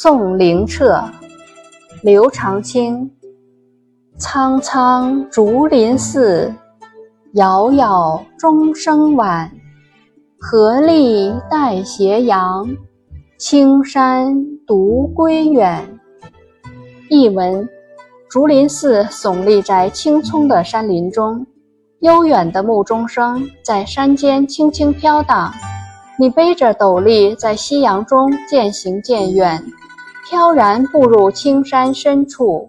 宋灵彻，刘长卿。苍苍竹林寺，杳杳钟声晚。荷笠带斜阳，青山独归远。译文：竹林寺耸立在青葱的山林中，悠远的木钟声在山间轻轻飘荡。你背着斗笠，在夕阳中渐行渐远，飘然步入青山深处。